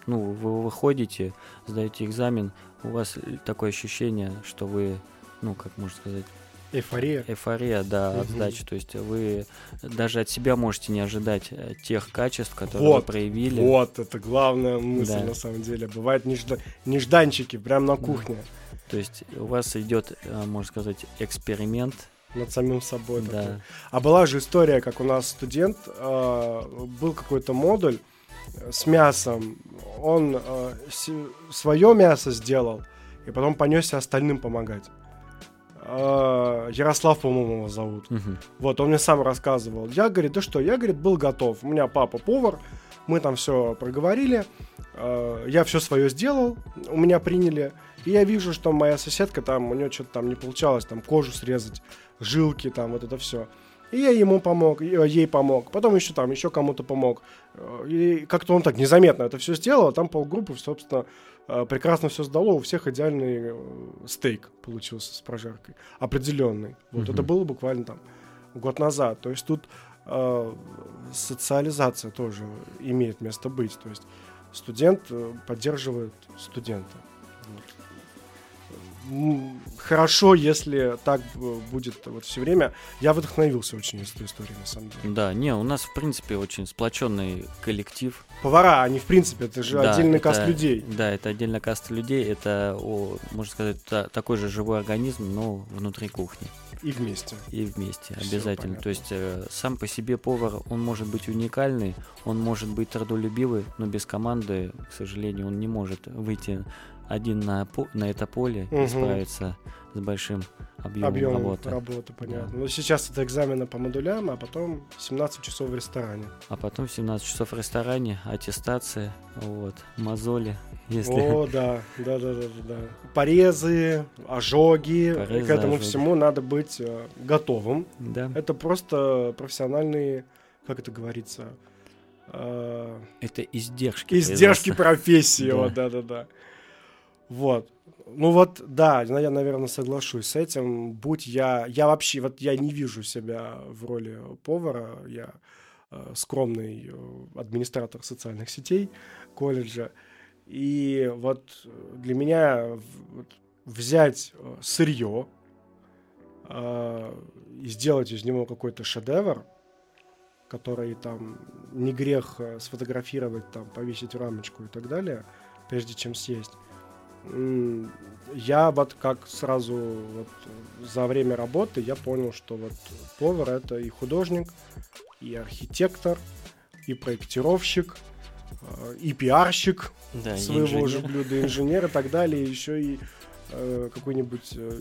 ну, вы выходите, сдаете экзамен, у вас такое ощущение, что вы, ну, как можно сказать, Эйфория. Эйфория, да, угу. отдача. То есть вы даже от себя можете не ожидать э, тех качеств, которые вот, вы проявили. Вот, это главная мысль да. на самом деле. Бывают нежда... нежданчики прямо на кухне. Да. То есть у вас идет, э, можно сказать, эксперимент. Над самим собой. Да. Такой. А была же история, как у нас студент, э, был какой-то модуль с мясом. Он э, свое мясо сделал, и потом понесся остальным помогать. А, Ярослав, по-моему, его зовут. Угу. Вот, он мне сам рассказывал. Я, говорит, да что, я, говорит, был готов. У меня папа повар, мы там все проговорили, а, я все свое сделал, у меня приняли. И я вижу, что моя соседка там, у нее что-то там не получалось, там кожу срезать, жилки, там вот это все. И я ему помог, ей помог, потом еще там, еще кому-то помог. И как-то он так незаметно это все сделал, а там полгруппы, собственно, э, прекрасно все сдало, у всех идеальный э, стейк получился с прожаркой, определенный. Вот mm-hmm. это было буквально там год назад. То есть тут э, социализация тоже имеет место быть. То есть студент э, поддерживает студента. Вот. Хорошо, если так будет вот все время. Я вдохновился очень из этой истории, на самом деле. Да, не, у нас, в принципе, очень сплоченный коллектив. Повара, они, в принципе, это же да, отдельный это, каст людей. Да, это отдельный каст людей. Это, о, можно сказать, та, такой же живой организм, но внутри кухни. И вместе. И вместе, Всё обязательно. Понятно. То есть э, сам по себе повар, он может быть уникальный, он может быть трудолюбивый, но без команды, к сожалению, он не может выйти один на, на это поле угу. и справиться с большим объемом, объемом работы. работы. понятно. Да. Ну, сейчас это экзамены по модулям, а потом 17 часов в ресторане. А потом 17 часов в ресторане, аттестация, вот, мозоли. Если... О, да, да, да, да, да. Порезы, ожоги. Порезы, К этому ожоги. всему надо быть э, готовым. Да. Это просто профессиональные, как это говорится, э... это издержки. Издержки профессии, да. вот, да, да, да. Вот. Ну вот, да, я, наверное, соглашусь с этим. Будь я... Я вообще... Вот я не вижу себя в роли повара. Я э, скромный э, администратор социальных сетей колледжа. И вот для меня вот, взять э, сырье э, и сделать из него какой-то шедевр, который там не грех э, сфотографировать, там, повесить в рамочку и так далее, прежде чем съесть я вот как сразу вот за время работы я понял, что вот повар это и художник, и архитектор, и проектировщик, э, и пиарщик да, своего инженер. же блюда, инженер и так далее, еще и э, какой-нибудь э,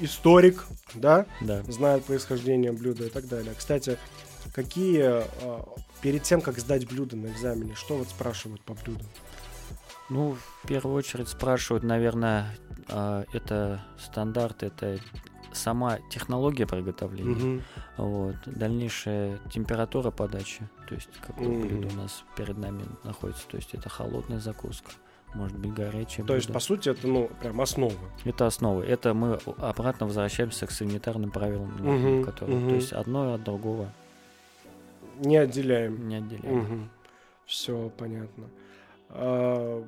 историк, да? да, знает происхождение блюда и так далее. Кстати, какие э, перед тем, как сдать блюдо на экзамене, что вот спрашивают по блюдам? Ну, в первую очередь спрашивают, наверное, а, это стандарт, это сама технология приготовления, угу. вот, дальнейшая температура подачи, то есть какое угу. блюдо у нас перед нами находится, то есть это холодная закуска, может быть горячая. То блюдо. есть, по сути, это, ну, прям основа. Это основа. Это мы обратно возвращаемся к санитарным правилам, угу. которые, угу. то есть одно от другого. Не отделяем. Не отделяем. Угу. Все понятно. А,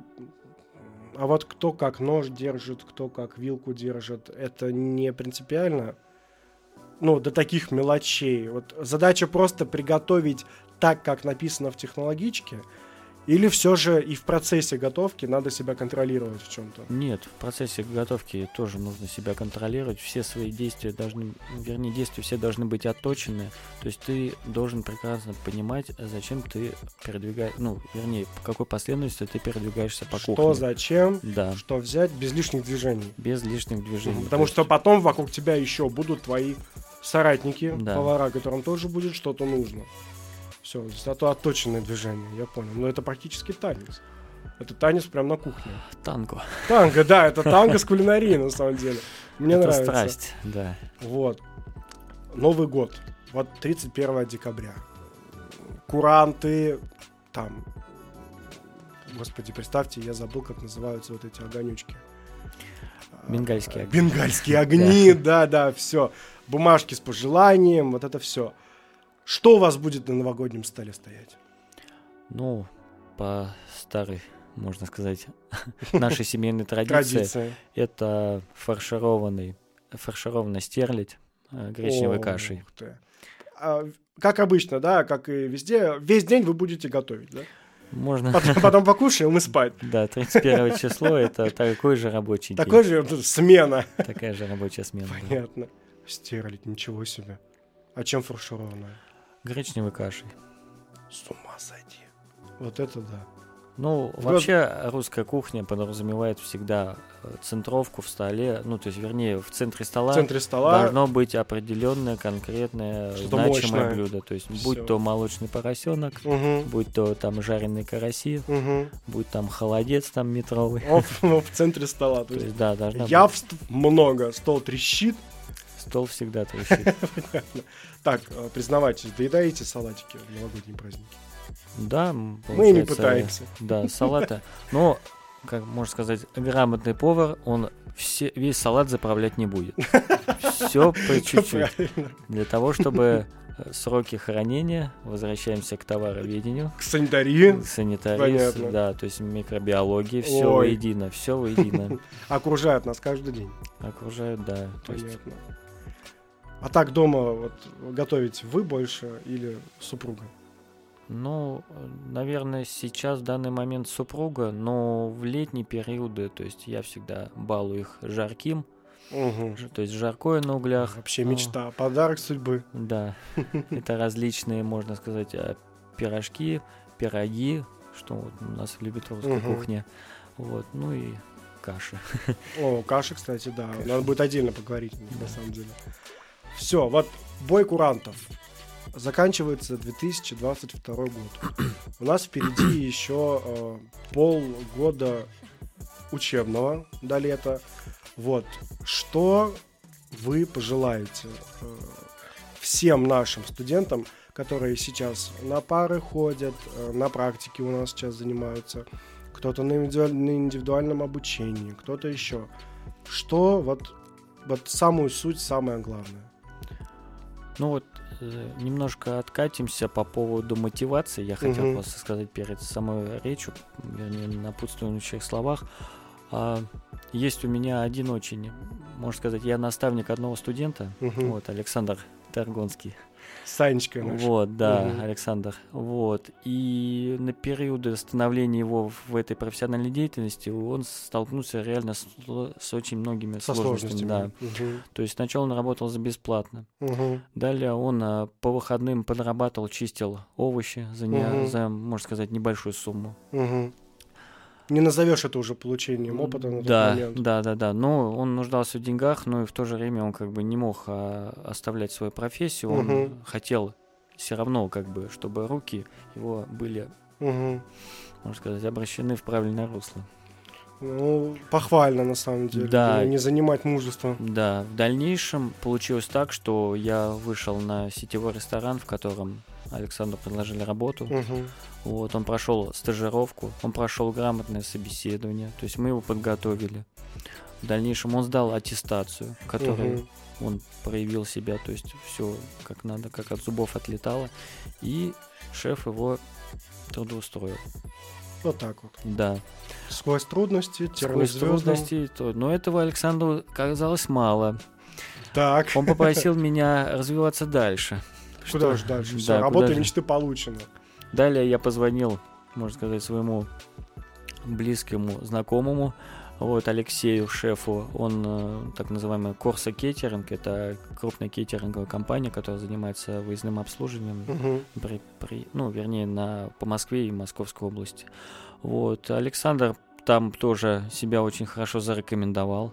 а вот кто как нож держит, кто как вилку держит, это не принципиально. Ну, до таких мелочей. Вот задача просто приготовить так, как написано в технологичке – или все же и в процессе готовки надо себя контролировать в чем-то? Нет, в процессе готовки тоже нужно себя контролировать. Все свои действия должны, вернее, действия все должны быть отточены. То есть ты должен прекрасно понимать, зачем ты передвигаешь, ну, вернее, по какой последовательности ты передвигаешься по что, кухне. Что, зачем, да. что взять без лишних движений. Без лишних движений. Потому что потом вокруг тебя еще будут твои соратники, да. повара, которым тоже будет что-то нужно. Все, зато отточенное движение, я понял. Но это практически танец. Это танец прямо на кухне. Танго. Танго, да, это танго с кулинарией, на самом деле. Мне это нравится. страсть, да. Вот. Новый год. Вот 31 декабря. Куранты, там, господи, представьте, я забыл, как называются вот эти огонючки. Бенгальские огни. Бенгальские огни, да, да, все. Бумажки с пожеланием, вот это все. Что у вас будет на новогоднем столе стоять? Ну, по старой, можно сказать, нашей семейной традиции, это фаршированный, фаршированная стерлядь э, гречневой кашей. А, как обычно, да, как и везде, весь день вы будете готовить, да? Можно. Потом, потом покушаем и спать. Да, 31 число это такой же рабочий день. Такой же смена. Такая же рабочая смена. Понятно. Стерлить, ничего себе. А чем фаршированная? Гречневой кашей. С ума сойти. Вот это да. Ну, вообще русская кухня подразумевает всегда э, центровку в столе, ну, то есть, вернее, в центре стола, в центре стола должно быть определенное, конкретное, значимое мощное. блюдо. То есть, Всё. будь то молочный поросенок, угу. будь то там жареные караси, угу. будь там холодец там метровый. в центре стола. То есть, да, должна Явств много, стол трещит, Стол всегда трещит. Так, э, признавайтесь, доедаете салатики в новогодние праздники? Да, мы не пытаемся. Да, салата. Но, как можно сказать, грамотный повар, он все, весь салат заправлять не будет. Все по чуть-чуть. Для того, чтобы э, сроки хранения, возвращаемся к товароведению. К санитарии. К санитарии, Понятно. да, то есть микробиологии, все Ой. воедино, все воедино. Окружают нас каждый день. Окружают, да. Понятно. А так дома вот готовите вы больше или супруга? ну, наверное, сейчас в данный момент супруга, но в летние периоды, то есть я всегда балую их жарким, ж- то есть жаркое на углях. Вообще а, мечта, подарок судьбы. Да, это различные, можно сказать, э, пирожки, пироги, что вот у нас любит русская Мгм. кухня. Вот, ну и каши. О, каши, кстати, да. Надо будет отдельно поговорить, на самом деле. Все, вот бой курантов. Заканчивается 2022 год. У нас впереди еще э, полгода учебного до лета. Вот. Что вы пожелаете э, всем нашим студентам, которые сейчас на пары ходят, э, на практике у нас сейчас занимаются, кто-то на, индивидуаль- на индивидуальном обучении, кто-то еще. Что вот, вот самую суть, самое главное? Ну вот, э, немножко откатимся по поводу мотивации. Я хотел Мгм. просто сказать перед самой речью, вернее, напутствующих словах. А, Есть у меня один очень, можно сказать, я наставник одного студента, Мгм. вот, Александр Таргонский. Санечка наш. Вот, да, Мгм. Александр. Вот. И на периоды становления его в этой профессиональной деятельности он столкнулся реально с, с очень многими Со сложностями. Да. сложностями. Мгм. То есть сначала он работал за бесплатно. Мгм. Далее он а, по выходным подрабатывал, чистил овощи за, не- Мгм. за, можно сказать, небольшую сумму. Мгм. Не назовешь это уже получением опыта на тот да, момент. да, да, да. Но он нуждался в деньгах, но и в то же время он как бы не мог а, оставлять свою профессию. Он Мгм. хотел все равно, как бы, чтобы руки его были, Мгм. можно сказать, обращены в правильное русло. Ну, похвально на самом деле. Да. Не занимать мужество. Да, в дальнейшем получилось так, что я вышел на сетевой ресторан, в котором Александру предложили работу. Мгм. Вот, он прошел стажировку, он прошел грамотное собеседование, то есть мы его подготовили. В дальнейшем он сдал аттестацию, в которой Мгм. он проявил себя, то есть все как надо, как от зубов отлетало. И шеф его трудоустроил. Вот так вот. Да. Сквозь трудности, Сквозь трудности, то- но этого Александру казалось мало. Так, Он попросил меня развиваться дальше. Куда Что- же дальше? да, Все, куда работа же? мечты получена. Далее я позвонил, можно сказать, своему близкому знакомому, вот, Алексею, шефу. Он э, так называемый Корса Кеттеринг, это крупная кеттеринговая компания, которая занимается выездным обслуживанием Мгм. при, при- ну, вернее, на, по Москве и Московской области. Вот, Александр там тоже себя очень хорошо зарекомендовал.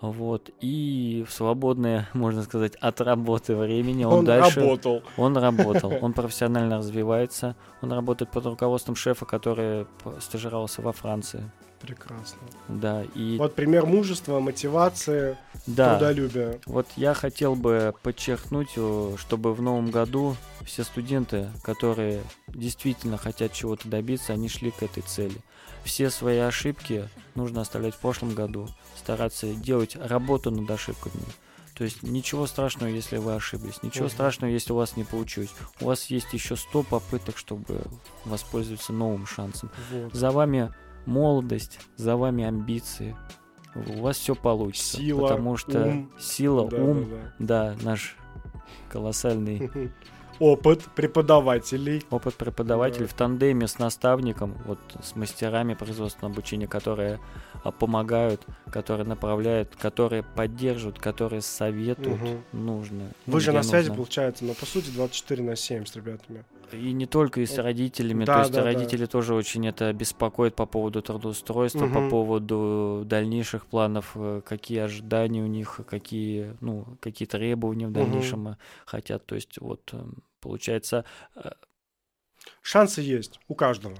Вот, и в свободное, можно сказать, от работы времени он, Он дальше... работал. Он работал, он профессионально развивается, он работает под руководством шефа, который стажировался во Франции. Прекрасно. Да, и Вот пример мужества, мотивации, да, трудолюбия. вот я хотел бы подчеркнуть, чтобы в новом году все студенты, которые действительно хотят чего-то добиться, они шли к этой цели. Все свои ошибки нужно оставлять в прошлом году, стараться делать работу над ошибками. То есть ничего страшного, если вы ошиблись, ничего Мгм. страшного, если у вас не получилось. У вас есть еще 100 попыток, чтобы воспользоваться новым шансом. Вот. За вами молодость, за вами амбиции. У вас все получится. Сила, потому что ум. сила, Да, ум, да, да, наш колоссальный да. Опыт преподавателей. опыт преподавателя Да. в тандеме с наставником, вот с мастерами производственного обучения, которые а, помогают, которые направляют, которые поддерживают, которые советуют Мгм. нужно. ну, Вы же на связи, нужно. получается, но по сути 24 на 7 с ребятами. И не только и с родителями, Да, то есть да, да. родители тоже очень это беспокоит по поводу трудоустройства, по Мгм. поводу дальнейших планов, э, какие ожидания у них, какие, ну, какие требования в дальнейшем э, хотят. То есть вот э, получается, Шансы есть у каждого.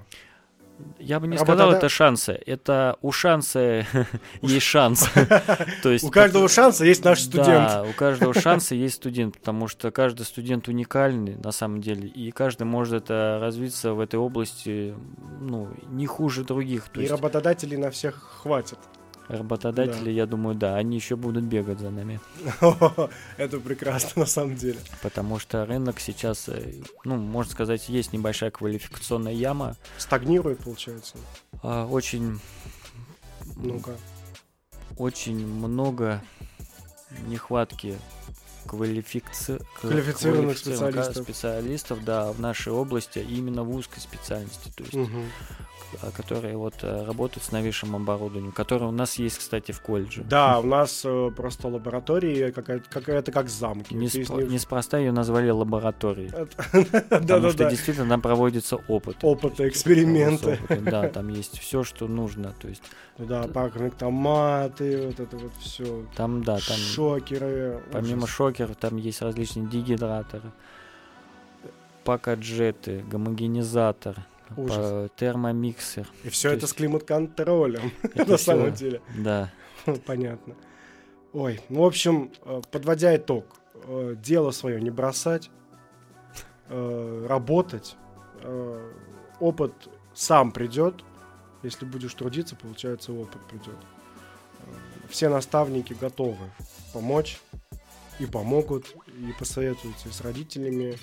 Я бы не Работода- сказал, это шансы, это у шанса есть шанс. То есть У каждого шанса есть наш студент. Да, у каждого шанса есть студент, потому что каждый студент уникальный на самом деле, и каждый может э, развиться в этой области, ну, не хуже других. То И есть, работодателей на всех хватит. Работодатели, Да. я думаю, да, они еще будут бегать за нами. Это прекрасно на самом деле. Потому что рынок сейчас, э, ну, можно сказать, есть небольшая квалификационная яма. Стагнирует, получается. А, Очень, Ну-ка. очень много нехватки квалифици... Квалифицированных квалифицированных специалистов. специалистов, да, в нашей области, именно в узкой специальности, то есть, Мгм. А, которые вот э, работают с новейшим оборудованием, которое у нас есть, кстати, в колледже. Да, у нас э, просто лаборатория какая-то, какая-то как замки. Не Неспроста ее назвали лабораторией. Потому что действительно там проводится опыт. Опыты, эксперименты. Да, там есть все, что нужно. То есть Да, паркинг томаты, вот это вот все. там, да, там Шокеры. помимо шокеров, там есть различные дегидраторы, пакаджеты, гомогенизатор, Ужас. термомиксер. И все то это с есть- климат-контролем, Это на самом деле. Да. Понятно. Ой, ну, в общем, э, подводя итог, э, дело свое не бросать, э, работать, опыт сам придет, если будешь трудиться, получается, опыт придет. Все наставники готовы помочь и помогут, и посоветуются и с родителями,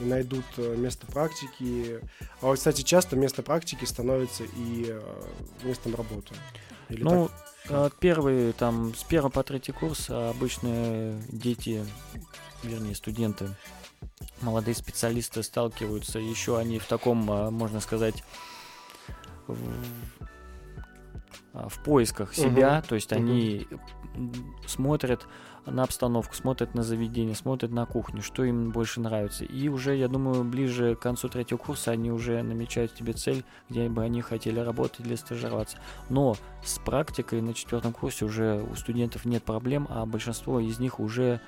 и найдут э, место практики. А вот, кстати, часто место практики становится и э, местом работы. Или Ну, а, первый, там, с первого по третий курс обычно дети, вернее, студенты, молодые специалисты сталкиваются, еще они в таком, можно сказать, в, в поисках себя, то есть мгм. они смотрят на обстановку, смотрят на заведение, смотрят на кухню, что им больше нравится. И уже, я думаю, ближе к концу третьего курса они уже намечают себе цель, где бы они хотели работать или стажироваться. Но с практикой на четвертом курсе уже у студентов нет проблем, а большинство из них уже,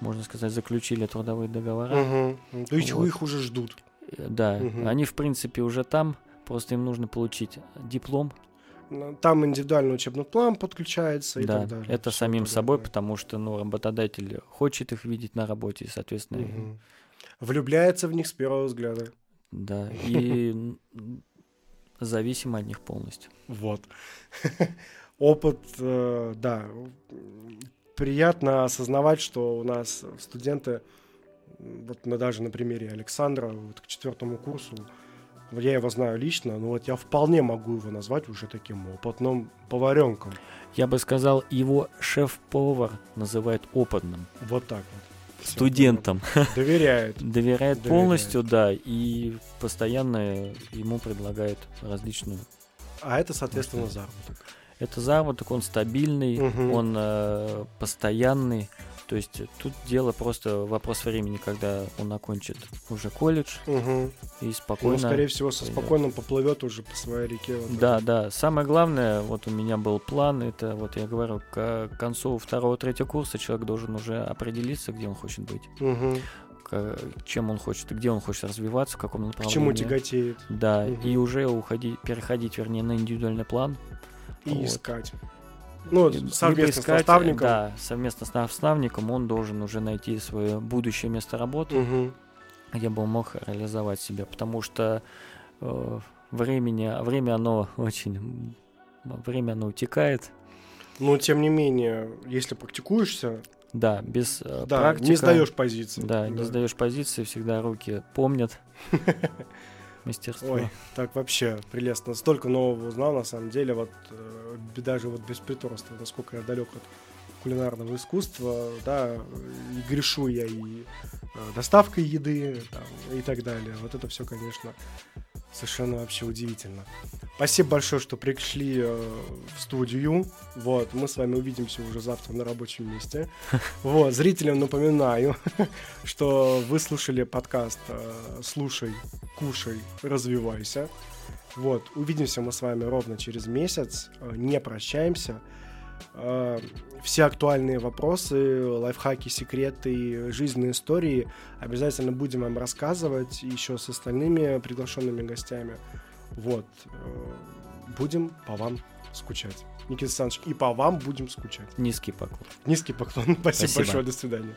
можно сказать, заключили трудовые договора. Мгм. То есть Вот. их уже ждут. Э, Да, Мгм. они в принципе уже там, просто им нужно получить диплом. Там индивидуальный учебный план подключается и да, так далее. это самим подобное. собой, потому что ну, работодатель хочет их видеть на работе, и, соответственно, Мгм. Влюбляется в них с первого взгляда. да, и зависим от них полностью. Вот. Опыт, э, да. Приятно осознавать, что у нас студенты, вот на, даже на примере Александра, вот к четвертому курсу, я его знаю лично, но вот я вполне могу его назвать уже таким опытным поваренком. Я бы сказал, его шеф-повар называет опытным, Вот так вот. Всё, студентом. Доверяет. Доверяет Доверяет. полностью, да, и постоянно ему предлагает различную. А это, соответственно, заработок. Это заработок, он стабильный, Мгм. он э, постоянный. То есть тут дело просто вопрос времени, когда он окончит уже колледж Мгм. и Ну, спокойно. скорее всего, со спокойным поплывет уже по своей реке. вот Да, этой. да. Самое главное, вот у меня был план, это вот я говорю, к концу второго-третьего курса человек должен уже определиться, где он хочет быть, к- чем он хочет, где он хочет развиваться, в каком К направлении. чему тяготеет. Да, Мгм. и уже уходить, переходить, вернее, на индивидуальный план. И Вот. искать. Ну, совместно искать, с наставником. Да, совместно с наставником он должен уже найти свое будущее место работы, Мгм. где бы он мог реализовать себя, потому что э, времени, время оно очень, время оно утекает, Но, тем не менее, если практикуешься, да, без э, да, практика, не сдаешь позиции. да, не сдаешь позиции, всегда руки помнят мастерство. Ой, так вообще прелестно. Столько нового узнал, на самом деле, вот э, даже вот без приторства, насколько я далек от кулинарного искусства, да, и грешу я и э, доставкой еды там, и так далее. Вот это все, конечно, совершенно вообще удивительно. Спасибо большое, что пришли э, в студию. Вот, мы с вами увидимся уже завтра на рабочем месте. Вот, зрителям напоминаю, что вы слушали подкаст э, «Слушай, кушай, развивайся». Вот, увидимся мы с вами ровно через месяц. Э, Не прощаемся. Все актуальные вопросы, лайфхаки, секреты, жизненные истории обязательно будем вам рассказывать еще с остальными приглашенными гостями. Вот. э, Будем по вам скучать. Никита Александрович, и по вам будем скучать. Низкий поклон. Низкий поклон. Спасибо Спасибо. большое. До свидания.